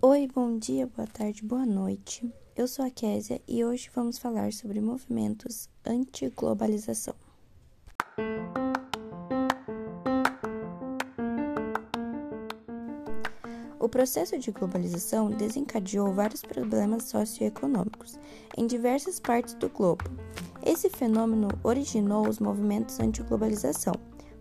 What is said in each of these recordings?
Oi, bom dia, boa tarde, boa noite. Eu sou a Késia e hoje vamos falar sobre movimentos anti-globalização. O processo de globalização desencadeou vários problemas socioeconômicos em diversas partes do globo. Esse fenômeno originou os movimentos anti-globalização,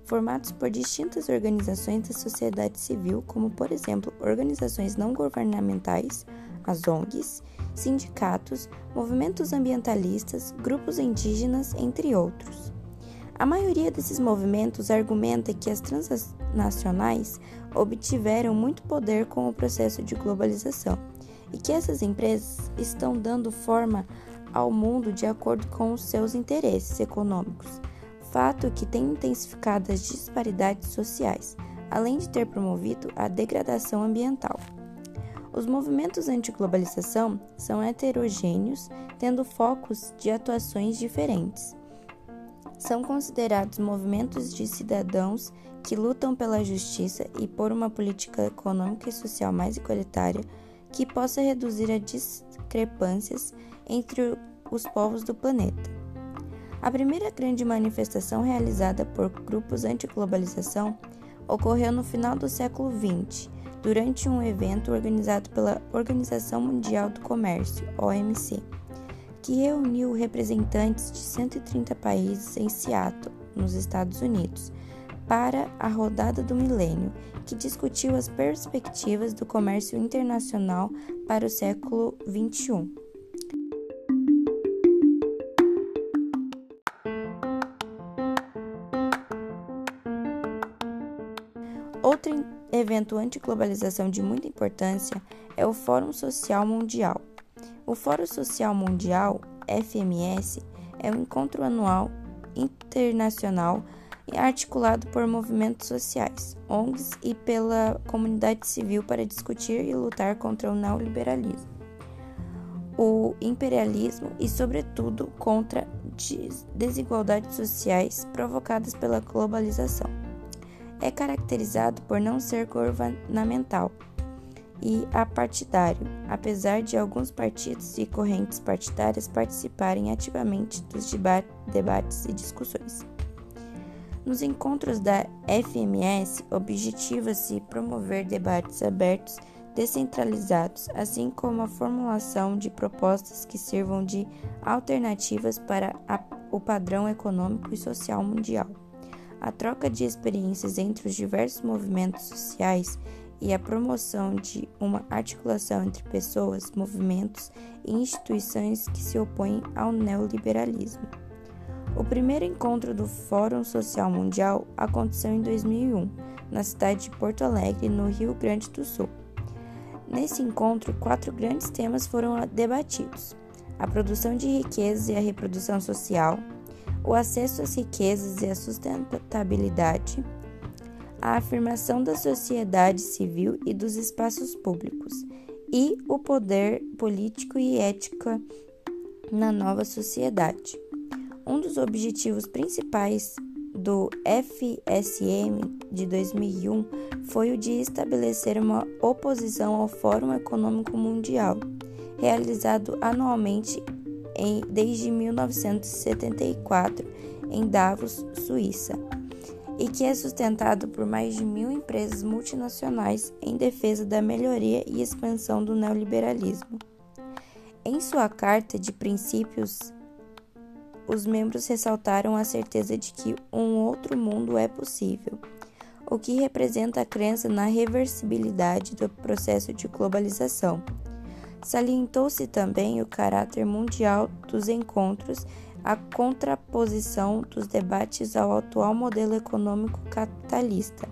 formados por distintas organizações da sociedade civil, como, por exemplo, organizações não governamentais, as ONGs, sindicatos, movimentos ambientalistas, grupos indígenas, entre outros. A maioria desses movimentos argumenta que as transnacionais obtiveram muito poder com o processo de globalização e que essas empresas estão dando forma ao mundo de acordo com os seus interesses econômicos fato que tem intensificado as disparidades sociais, além de ter promovido a degradação ambiental. Os movimentos anti-globalização são heterogêneos, tendo focos de atuações diferentes. São considerados movimentos de cidadãos que lutam pela justiça e por uma política econômica e social mais igualitária que possa reduzir as discrepâncias entre os povos do planeta. A primeira grande manifestação realizada por grupos anti-globalização ocorreu no final do século XX, durante um evento organizado pela Organização Mundial do Comércio, OMC, que reuniu representantes de 130 países em Seattle, nos Estados Unidos, para a Rodada do Milênio, que discutiu as perspectivas do comércio internacional para o século XXI. Evento anti-globalização de muita importância é o Fórum Social Mundial. O Fórum Social Mundial, FMS, é um encontro anual internacional articulado por movimentos sociais, ONGs e pela comunidade civil para discutir e lutar contra o neoliberalismo, o imperialismo e, sobretudo, contra desigualdades sociais provocadas pela globalização é caracterizado por não ser governamental e apartidário, apesar de alguns partidos e correntes partidárias participarem ativamente dos debates e discussões. Nos encontros da FMS, objetiva-se promover debates abertos, descentralizados, assim como a formulação de propostas que sirvam de alternativas para a, o padrão econômico e social mundial a troca de experiências entre os diversos movimentos sociais e a promoção de uma articulação entre pessoas, movimentos e instituições que se opõem ao neoliberalismo. O primeiro encontro do Fórum Social Mundial aconteceu em 2001, na cidade de Porto Alegre, no Rio Grande do Sul. Nesse encontro, quatro grandes temas foram debatidos: a produção de riquezas e a reprodução social, o acesso às riquezas e a sustentabilidade, a afirmação da sociedade civil e dos espaços públicos, e o poder político e ética na nova sociedade. Um dos objetivos principais do FSM de 2001 foi o de estabelecer uma oposição ao Fórum Econômico Mundial, realizado anualmente em, desde 1974 em Davos, Suíça, e que é sustentado por mais de mil empresas multinacionais em defesa da melhoria e expansão do neoliberalismo. Em sua carta de princípios, os membros ressaltaram a certeza de que um outro mundo é possível, o que representa a crença na reversibilidade do processo de globalização Salientou-se também o caráter mundial dos encontros, a contraposição dos debates ao atual modelo econômico capitalista,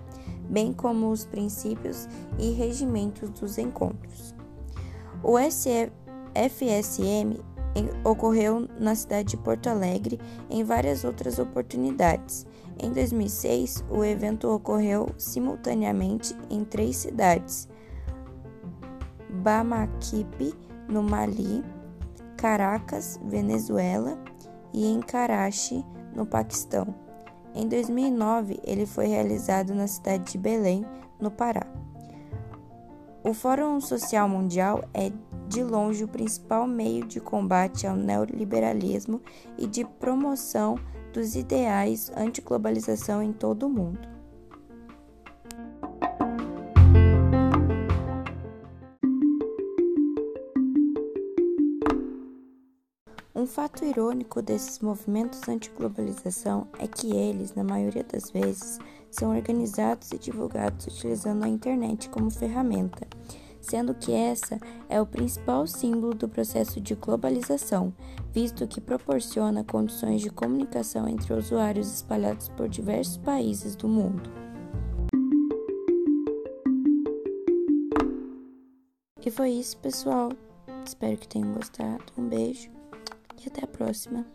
bem como os princípios e regimentos dos encontros. O FSM ocorreu na cidade de Porto Alegre em várias outras oportunidades. Em 2006, o evento ocorreu simultaneamente em três cidades: Bamaquipe, no Mali, Caracas, Venezuela e em Karachi, no Paquistão. Em 2009, ele foi realizado na cidade de Belém, no Pará. O Fórum Social Mundial é, de longe, o principal meio de combate ao neoliberalismo e de promoção dos ideais anti-globalização em todo o mundo. Um fato irônico desses movimentos anti-globalização é que eles, na maioria das vezes, são organizados e divulgados utilizando a internet como ferramenta, sendo que essa é o principal símbolo do processo de globalização, visto que proporciona condições de comunicação entre usuários espalhados por diversos países do mundo. E foi isso, pessoal. Espero que tenham gostado. Um beijo e até a próxima.